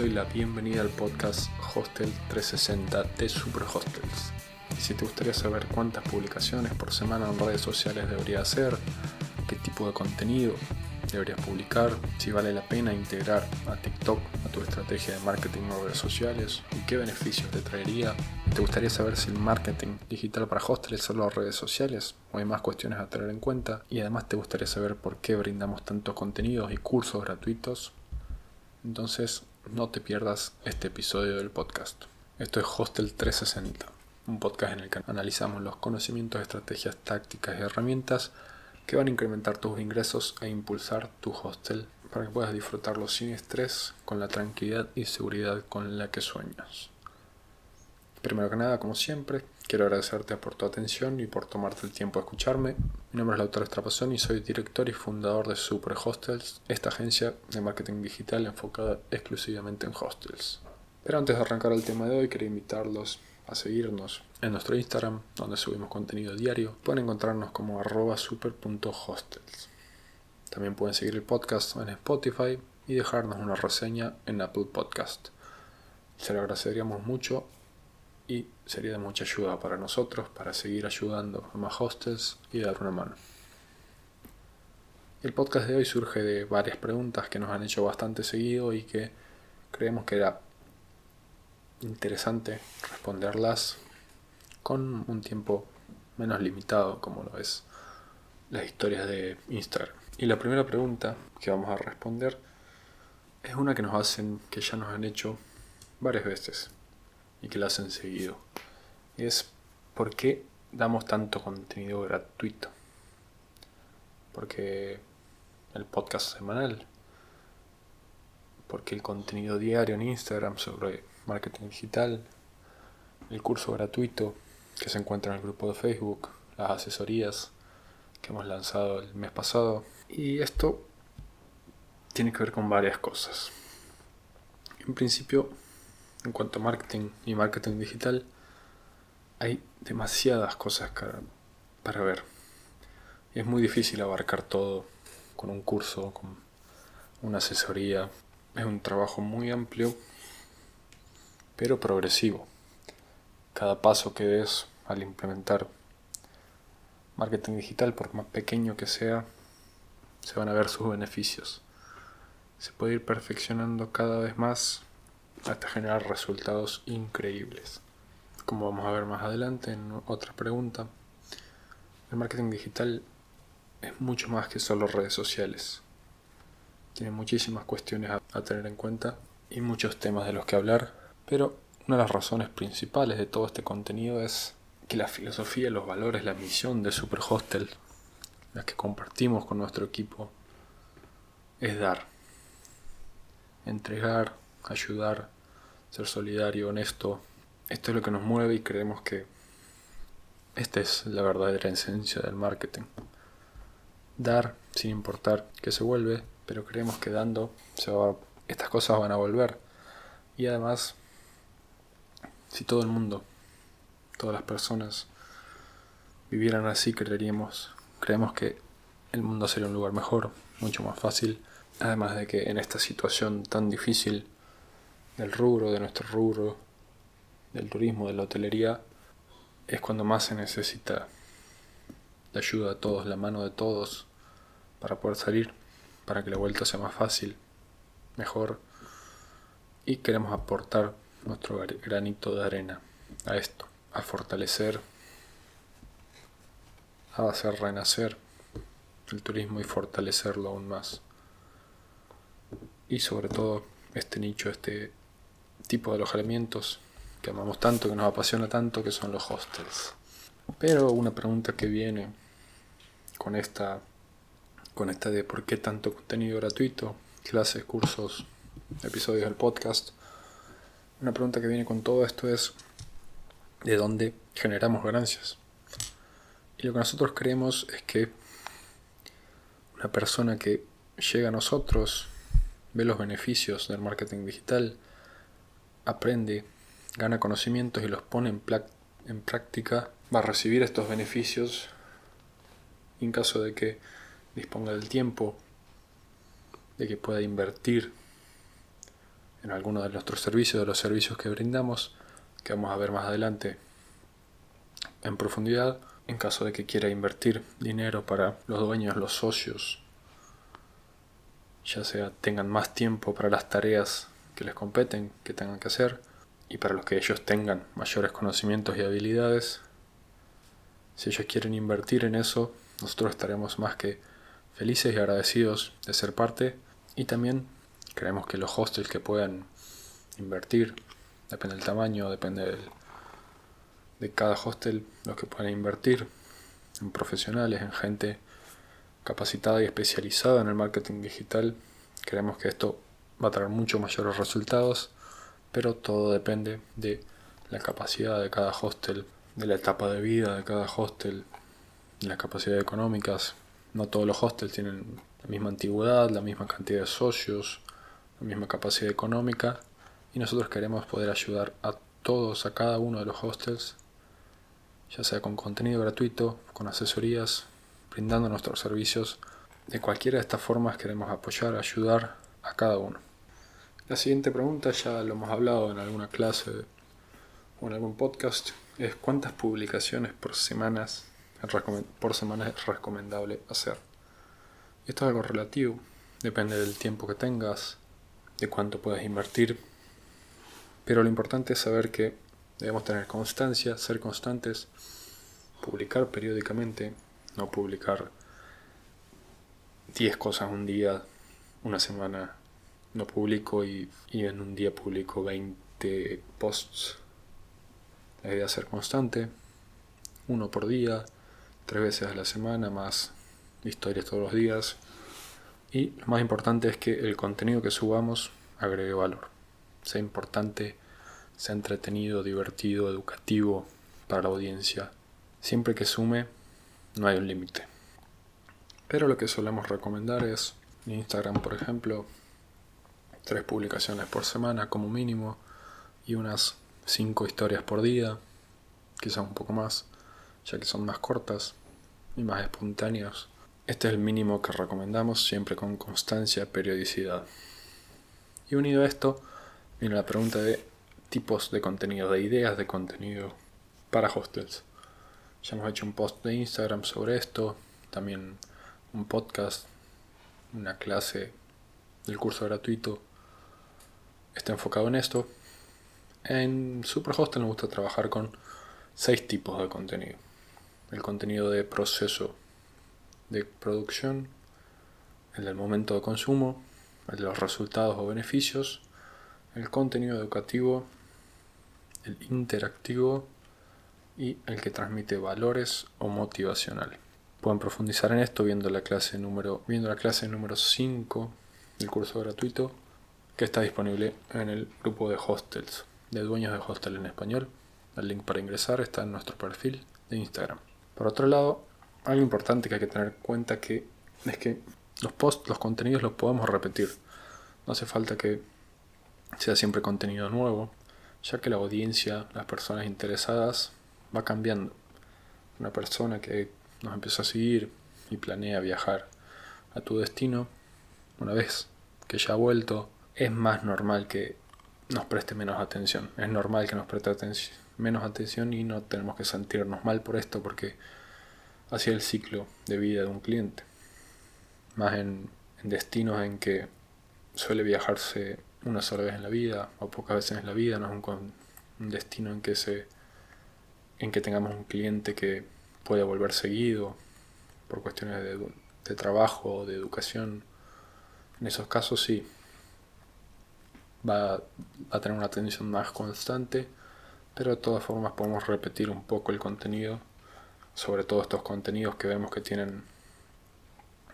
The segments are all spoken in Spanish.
doy la bienvenida al podcast Hostel 360 de Super Hostels. Y si te gustaría saber cuántas publicaciones por semana en redes sociales debería hacer, qué tipo de contenido deberías publicar, si vale la pena integrar a TikTok a tu estrategia de marketing en redes sociales y qué beneficios te traería. ¿Te gustaría saber si el marketing digital para hostels solo redes sociales o hay más cuestiones a tener en cuenta? Y además te gustaría saber por qué brindamos tantos contenidos y cursos gratuitos. Entonces no te pierdas este episodio del podcast. Esto es Hostel 360, un podcast en el que analizamos los conocimientos, estrategias, tácticas y herramientas que van a incrementar tus ingresos e impulsar tu hostel para que puedas disfrutarlo sin estrés, con la tranquilidad y seguridad con la que sueñas. Primero que nada, como siempre, quiero agradecerte por tu atención y por tomarte el tiempo de escucharme. Mi nombre es Lautaro Estrapazón y soy director y fundador de Super Hostels, esta agencia de marketing digital enfocada exclusivamente en hostels. Pero antes de arrancar el tema de hoy, quería invitarlos a seguirnos en nuestro Instagram, donde subimos contenido diario. Pueden encontrarnos como arroba super.hostels. También pueden seguir el podcast en Spotify y dejarnos una reseña en Apple Podcast. Se lo agradeceríamos mucho y sería de mucha ayuda para nosotros para seguir ayudando a más hostels y dar una mano. El podcast de hoy surge de varias preguntas que nos han hecho bastante seguido y que creemos que era interesante responderlas con un tiempo menos limitado como lo es las historias de Instagram. Y la primera pregunta que vamos a responder es una que nos hacen, que ya nos han hecho varias veces y que la hacen seguido. Y es ¿por qué damos tanto contenido gratuito? Porque el podcast semanal, porque el contenido diario en Instagram sobre marketing digital, el curso gratuito que se encuentra en el grupo de Facebook, las asesorías que hemos lanzado el mes pasado. Y esto tiene que ver con varias cosas. En principio, en cuanto a marketing y marketing digital, hay demasiadas cosas para ver. Y es muy difícil abarcar todo con un curso, con una asesoría. Es un trabajo muy amplio pero progresivo. Cada paso que des al implementar marketing digital, por más pequeño que sea, se van a ver sus beneficios. Se puede ir perfeccionando cada vez más hasta generar resultados increíbles. Como vamos a ver más adelante en otra pregunta, el marketing digital es mucho más que solo redes sociales. Tiene muchísimas cuestiones a, tener en cuenta y muchos temas de los que hablar pero una de las razones principales de todo este contenido es que la filosofía, los valores, la misión de Super Hostel, la que compartimos con nuestro equipo, es dar, entregar, ayudar, ser solidario, honesto. Esto es lo que nos mueve y creemos que esta es la verdadera esencia del marketing. Dar sin importar que se vuelve, pero creemos que dando se estas cosas van a volver. Y además si todo el mundo, todas las personas vivieran así, creeríamos, creemos que el mundo sería un lugar mejor, mucho más fácil. Además de que en esta situación tan difícil del rubro, de nuestro rubro, del turismo, de la hotelería, es cuando más se necesita la ayuda de todos, la mano de todos, para poder salir, para que la vuelta sea más fácil, mejor. Y queremos aportar nuestro granito de arena a esto, a fortalecer, a hacer renacer el turismo y fortalecerlo aún más. Y sobre todo este nicho, este tipo de alojamientos que amamos tanto, que nos apasiona tanto, que son los hostels. Pero una pregunta que viene con esta, con esta de por qué tanto contenido gratuito, clases, cursos, episodios del podcast, una pregunta que viene con todo esto es ¿de dónde generamos ganancias? Y lo que nosotros creemos es que una persona que llega a nosotros, ve los beneficios del marketing digital, aprende, gana conocimientos y los pone en, práctica, va a recibir estos beneficios en caso de que disponga del tiempo, de que pueda invertir en alguno de nuestros servicios, de los servicios que brindamos, que vamos a ver más adelante en profundidad, en caso de que quiera invertir dinero para los dueños, los socios, ya sea tengan más tiempo para las tareas que les competen, que tengan que hacer, y para los que ellos tengan mayores conocimientos y habilidades, si ellos quieren invertir en eso, nosotros estaremos más que felices y agradecidos de ser parte y también creemos que los hostels que puedan invertir, depende del tamaño, depende de cada hostel, los que puedan invertir en profesionales, en gente capacitada y especializada en el marketing digital, creemos que esto va a traer mucho mayores resultados, pero todo depende de la capacidad de cada hostel, de la etapa de vida de cada hostel, de las capacidades económicas. No todos los hostels tienen la misma antigüedad, la misma cantidad de socios, la misma capacidad económica y nosotros queremos poder ayudar a todos, a cada uno de los hostels, ya sea con contenido gratuito, con asesorías, brindando nuestros servicios. De cualquiera de estas formas queremos apoyar, ayudar a cada uno. La siguiente pregunta ya lo hemos hablado en alguna clase o en algún podcast, es cuántas publicaciones por, semanas, semana es recomendable hacer. Esto es algo relativo, depende del tiempo que tengas, de cuánto puedes invertir, pero lo importante es saber que debemos tener constancia, ser constantes, publicar periódicamente, no publicar 10 cosas un día, una semana no publico y, y, en un día publico 20 posts. La idea es ser constante, uno por día, tres veces a la semana, más historias todos los días. Y lo más importante es que el contenido que subamos agregue valor. Sea importante, sea entretenido, divertido, educativo para la audiencia. Siempre que sume, no hay un límite. Pero lo que solemos recomendar es en Instagram, por ejemplo, tres publicaciones por semana como mínimo y unas cinco historias por día, quizás un poco más, ya que son más cortas y más espontáneas. Este es el mínimo que recomendamos, siempre con constancia, periodicidad. Y unido a esto, viene la pregunta de tipos de contenido, de ideas de contenido para hostels. Ya hemos hecho un post de Instagram sobre esto, también un podcast, una clase del curso gratuito está enfocado en esto. En Superhostel nos gusta trabajar con seis tipos de contenido. El contenido de proceso de producción, el del momento de consumo, el de los resultados o beneficios, el contenido educativo, el interactivo y el que transmite valores o motivacional. Pueden profundizar en esto viendo la clase número, viendo la clase número 5 del curso gratuito que está disponible en el grupo de hostels, de dueños de hostel en español. El link para ingresar está en nuestro perfil de Instagram. Por otro lado, algo importante que hay que tener en cuenta que es que los posts, los contenidos los podemos repetir. No hace falta que sea siempre contenido nuevo, ya que la audiencia, las personas interesadas va cambiando. Una persona que nos empieza a seguir y planea viajar a tu destino, una vez que ya ha vuelto, es más normal que nos preste menos atención. Es normal que nos preste menos atención y no tenemos que sentirnos mal por esto porque es el ciclo de vida de un cliente. Más en, destinos en que suele viajarse una sola vez en la vida o pocas veces en la vida, no es un, un destino en que se en que tengamos un cliente que puede volver seguido por cuestiones de, de trabajo o de educación. En esos casos sí, va a tener una atención más constante, pero de todas formas podemos repetir un poco el contenido, sobre todo estos contenidos que vemos que tienen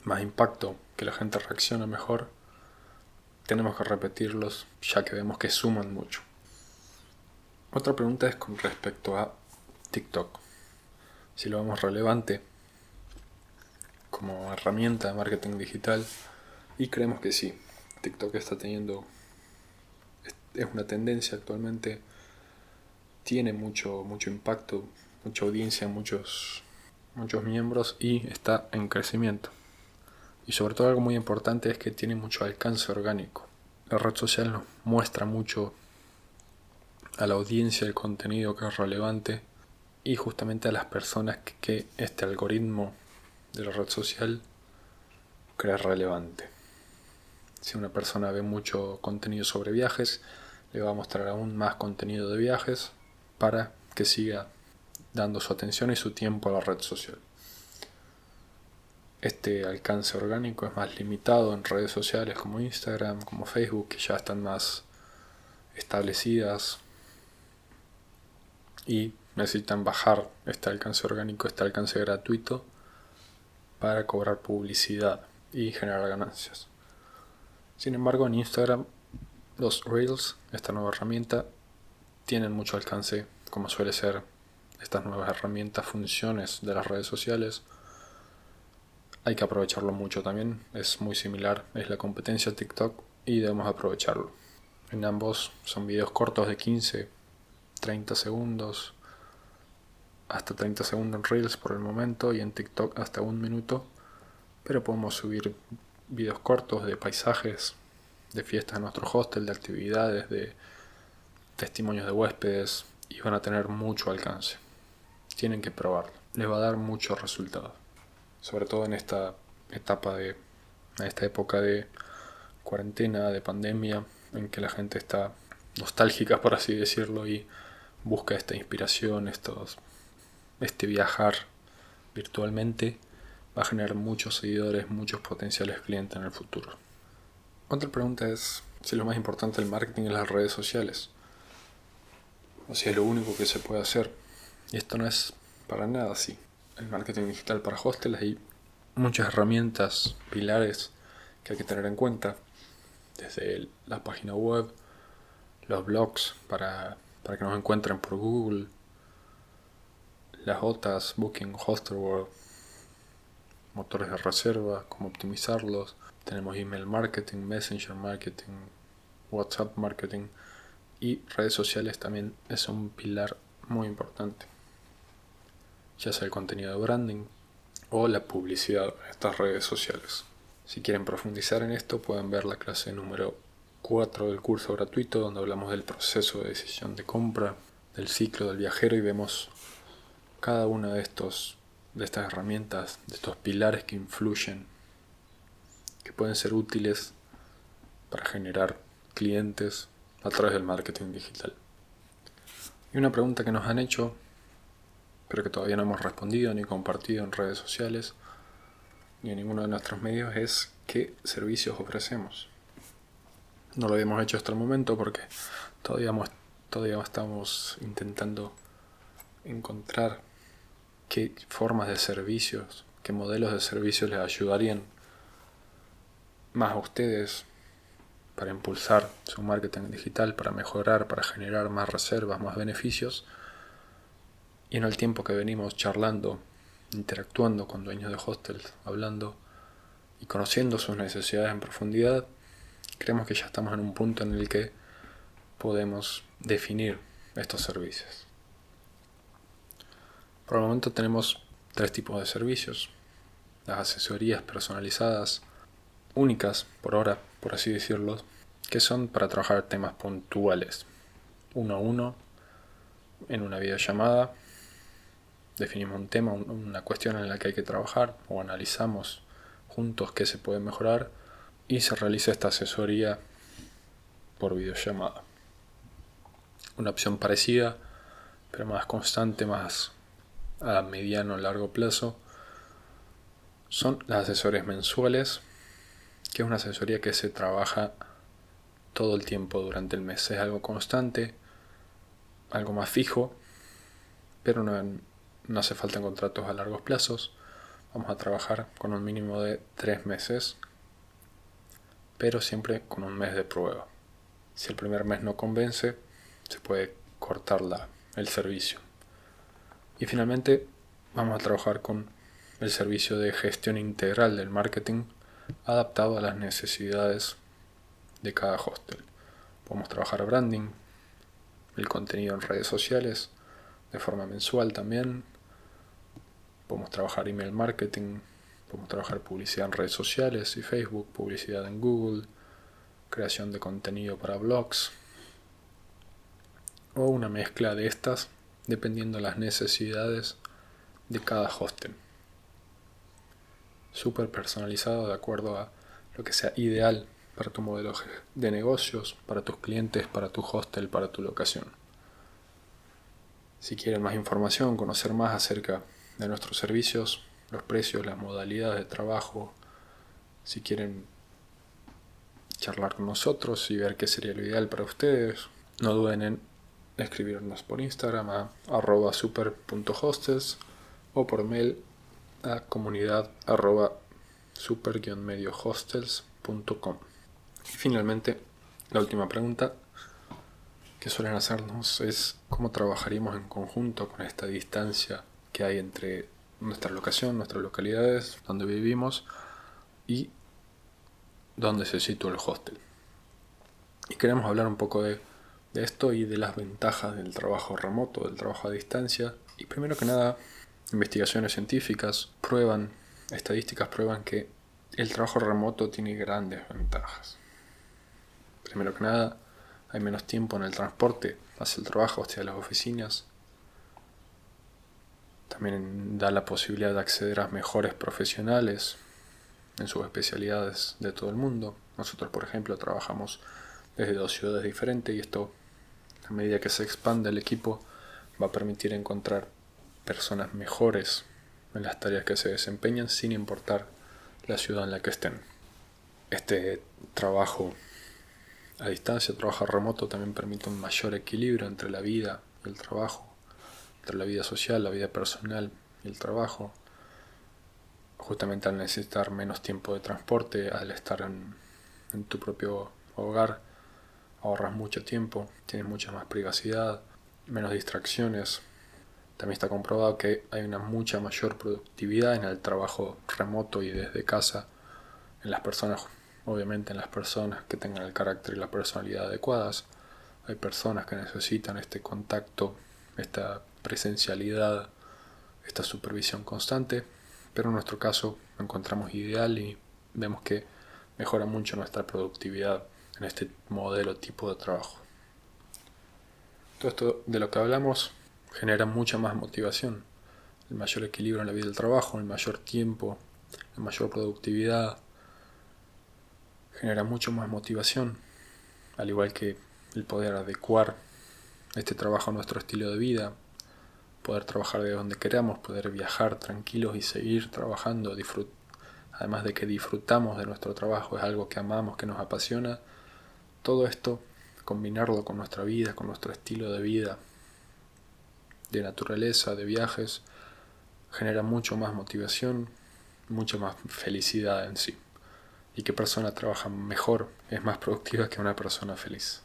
más impacto, que la gente reacciona mejor, tenemos que repetirlos ya que vemos que suman mucho. Otra pregunta es con respecto a TikTok. Si lo vemos relevante como herramienta de marketing digital y creemos que sí, TikTok está teniendo es una tendencia actualmente, tiene mucho, mucho impacto, mucha audiencia, muchos, muchos miembros y está en crecimiento. Y sobre todo algo muy importante es que tiene mucho alcance orgánico. la red social nos muestra mucho a la audiencia el contenido que es relevante y justamente a las personas que, este algoritmo de la red social cree relevante. Si una persona ve mucho contenido sobre viajes, le va a mostrar aún más contenido de viajes para que siga dando su atención y su tiempo a la red social. Este alcance orgánico es más limitado en redes sociales como Instagram, como Facebook, que ya están más establecidas y necesitan bajar este alcance orgánico, este alcance gratuito para cobrar publicidad y generar ganancias. Sin embargo, en Instagram los Reels, esta nueva herramienta, tienen mucho alcance, como suele ser estas nuevas herramientas, funciones de las redes sociales hay que aprovecharlo mucho también, es muy similar, es la competencia TikTok y debemos aprovecharlo. En ambos son videos cortos de 15, 30 segundos, hasta 30 segundos en Reels por el momento y en TikTok hasta un minuto, pero podemos subir videos cortos de paisajes, de fiestas en nuestro hostel, de actividades, de testimonios de huéspedes y van a tener mucho alcance. Tienen que probarlo, les va a dar mucho resultado sobre todo en esta etapa de, en esta época de cuarentena, de pandemia, en que la gente está nostálgica, por así decirlo, y busca esta inspiración, estos, este viajar virtualmente, va a generar muchos seguidores, muchos potenciales clientes en el futuro. Otra pregunta es si lo más importante del marketing es las redes sociales, o si es lo único que se puede hacer. Y esto no es para nada así el marketing digital para hostels hay muchas herramientas, pilares que hay que tener en cuenta. Desde la página web, los blogs para, para que nos encuentren por Google, las OTAs, Booking, Hostelworld, motores de reserva, cómo optimizarlos. Tenemos email marketing, messenger marketing, WhatsApp marketing y redes sociales también es un pilar muy importante ya sea el contenido de branding o la publicidad en estas redes sociales. Si quieren profundizar en esto, pueden ver la clase número 4 del curso gratuito, donde hablamos del proceso de decisión de compra, del ciclo del viajero y vemos cada una de, estos, de estas herramientas, de estos pilares que influyen, que pueden ser útiles para generar clientes a través del marketing digital. Y una pregunta que nos han hecho pero que todavía no hemos respondido ni compartido en redes sociales ni en ninguno de nuestros medios es qué servicios ofrecemos. No lo habíamos hecho hasta el momento porque todavía, todavía estamos intentando encontrar qué formas de servicios, qué modelos de servicios les ayudarían más a ustedes para impulsar su marketing digital, para mejorar, para generar más reservas, más beneficios y en el tiempo que venimos charlando, interactuando con dueños de hostels, hablando y conociendo sus necesidades en profundidad, creemos que ya estamos en un punto en el que podemos definir estos servicios. Por el momento tenemos tres tipos de servicios. Las asesorías personalizadas, únicas por ahora, por así decirlo, que son para trabajar temas puntuales, uno a uno, en una videollamada definimos un tema, una cuestión en la que hay que trabajar o analizamos juntos qué se puede mejorar y se realiza esta asesoría por videollamada. Una opción parecida, pero más constante, más a mediano o largo plazo, son las asesorías mensuales, que es una asesoría que se trabaja todo el tiempo durante el mes. Es algo constante, algo más fijo, pero no, no hace falta contratos a largos plazos. Vamos a trabajar con un mínimo de tres meses, pero siempre con un mes de prueba. Si el primer mes no convence, se puede cortar la, el servicio. Y finalmente vamos a trabajar con el servicio de gestión integral del marketing adaptado a las necesidades de cada hostel. Podemos trabajar branding, el contenido en redes sociales, de forma mensual también, Podemos trabajar email marketing, podemos trabajar publicidad en redes sociales y Facebook, publicidad en Google, creación de contenido para blogs o una mezcla de estas dependiendo de las necesidades de cada hostel. Súper personalizado de acuerdo a lo que sea ideal para tu modelo de negocios, para tus clientes, para tu hostel, para tu locación. Si quieren más información, conocer más acerca de nuestros servicios, los precios, las modalidades de trabajo, si quieren charlar con nosotros y ver qué sería lo ideal para ustedes, no duden en escribirnos por Instagram a arroba super.hostels o por mail a comunidad arroba super-mediohostels.com. Y finalmente, la última pregunta que suelen hacernos es cómo trabajaríamos en conjunto con esta distancia que hay entre nuestra locación, nuestras localidades, donde vivimos y donde se sitúa el hostel. Y queremos hablar un poco de, de esto y de las ventajas del trabajo remoto, del trabajo a distancia. Y primero que nada, investigaciones científicas prueban, estadísticas prueban que el trabajo remoto tiene grandes ventajas. Primero que nada, hay menos tiempo en el transporte hacia el trabajo, hacia las oficinas. También da la posibilidad de acceder a mejores profesionales en sus especialidades de todo el mundo. Nosotros, por ejemplo, trabajamos desde dos ciudades diferentes y esto, a medida que se expande el equipo, va a permitir encontrar personas mejores en las tareas que se desempeñan sin importar la ciudad en la que estén. Este trabajo a distancia, trabajo remoto, también permite un mayor equilibrio entre la vida y el trabajo, entre la vida social, la vida personal y el trabajo. Justamente al necesitar menos tiempo de transporte, al estar en, en tu propio hogar, ahorras mucho tiempo, tienes mucha más privacidad, menos distracciones. También está comprobado que hay una mucha mayor productividad en el trabajo remoto y desde casa en las personas obviamente en las personas que tengan el carácter y la personalidad adecuadas. Hay personas que necesitan este contacto, esta presencialidad, esta supervisión constante, pero en nuestro caso lo encontramos ideal y vemos que mejora mucho nuestra productividad en este modelo tipo de trabajo. Todo esto de lo que hablamos genera mucha más motivación, el mayor equilibrio en la vida del trabajo, el mayor tiempo, la mayor productividad, genera mucho más motivación, al igual que el poder adecuar este trabajo a nuestro estilo de vida, poder trabajar de donde queramos, poder viajar tranquilos y seguir trabajando, además de que disfrutamos de nuestro trabajo, es algo que amamos, que nos apasiona, todo esto, combinarlo con nuestra vida, con nuestro estilo de vida, de naturaleza, de viajes, genera mucho más motivación, mucha más felicidad en sí y qué persona trabaja mejor, es más productiva que una persona feliz.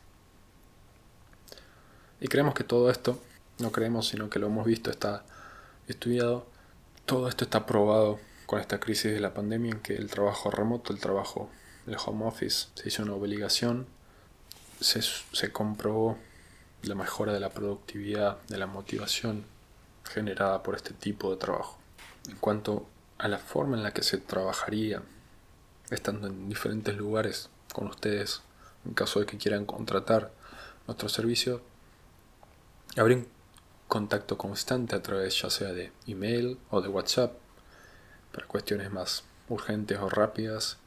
Y creemos que todo esto, no creemos, sino que lo hemos visto, está estudiado, todo esto está probado con esta crisis de la pandemia en que el trabajo remoto, el trabajo, el home office, se hizo una obligación, se, se comprobó la mejora de la productividad, de la motivación generada por este tipo de trabajo. En cuanto a la forma en la que se trabajaría estando en diferentes lugares con ustedes en caso de que quieran contratar nuestro servicio. Habría un contacto constante a través ya sea de email o de WhatsApp para cuestiones más urgentes o rápidas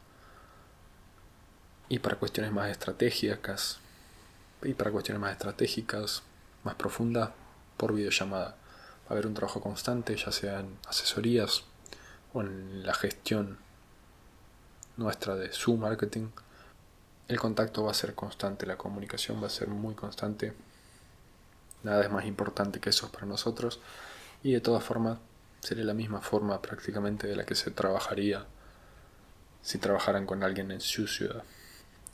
y para cuestiones más estratégicas y para cuestiones más estratégicas, más profundas por videollamada. Va a haber un trabajo constante, ya sea en asesorías o en la gestión nuestra de su marketing, el contacto va a ser constante, la comunicación va a ser muy constante. Nada es más importante que eso para nosotros. Y de todas formas, sería la misma forma prácticamente de la que se trabajaría si trabajaran con alguien en su ciudad.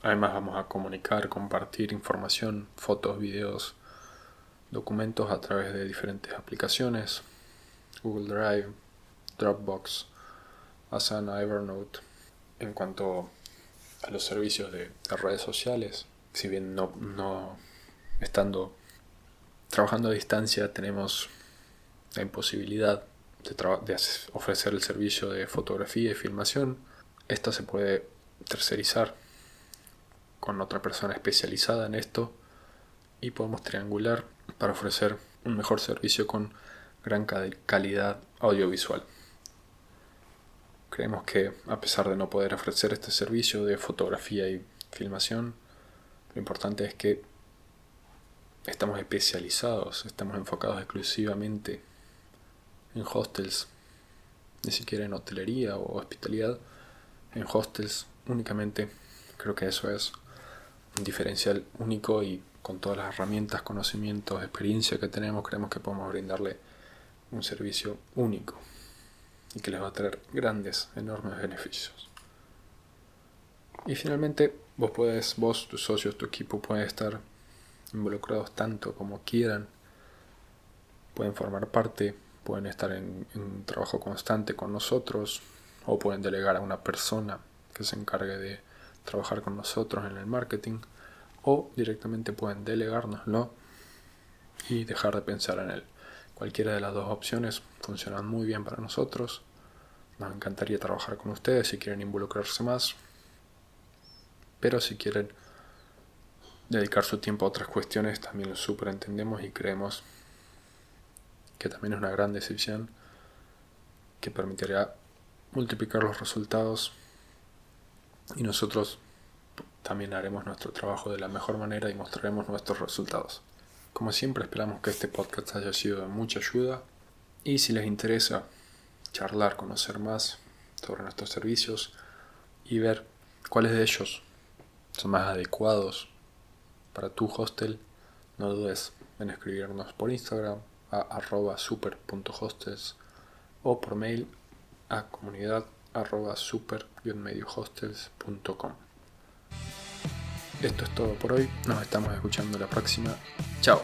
Además vamos a comunicar, compartir información, fotos, videos, documentos a través de diferentes aplicaciones, Google Drive, Dropbox, Asana, Evernote, en cuanto a los servicios de, redes sociales, si bien no, no estando trabajando a distancia tenemos la imposibilidad de, de, ofrecer el servicio de fotografía y filmación, esto se puede tercerizar con otra persona especializada en esto y podemos triangular para ofrecer un mejor servicio con gran calidad audiovisual. Creemos que a pesar de no poder ofrecer este servicio de fotografía y filmación, lo importante es que estamos especializados, estamos enfocados exclusivamente en hostels, ni siquiera en hotelería o hospitalidad, en hostels únicamente. Creo que eso es un diferencial único y con todas las herramientas, conocimientos, experiencia que tenemos, creemos que podemos brindarle un servicio único y que les va a traer grandes, enormes beneficios. Y finalmente, vos puedes, vos, tus socios, tu equipo pueden estar involucrados tanto como quieran, pueden formar parte, pueden estar en, un trabajo constante con nosotros o pueden delegar a una persona que se encargue de trabajar con nosotros en el marketing o directamente pueden delegárnoslo y dejar de pensar en él. Cualquiera de las dos opciones funcionan muy bien para nosotros. Nos encantaría trabajar con ustedes si quieren involucrarse más. Pero si quieren dedicar su tiempo a otras cuestiones, también lo super entendemos y creemos que también es una gran decisión que permitirá multiplicar los resultados y nosotros también haremos nuestro trabajo de la mejor manera y mostraremos nuestros resultados. Como siempre esperamos que este podcast haya sido de mucha ayuda y si les interesa charlar, conocer más sobre nuestros servicios y ver cuáles de ellos son más adecuados para tu hostel, no dudes en escribirnos por Instagram a arroba super.hostels o por mail a comunidad arroba super-mediohostels.com. Esto es todo por hoy, nos estamos escuchando la próxima. Chao.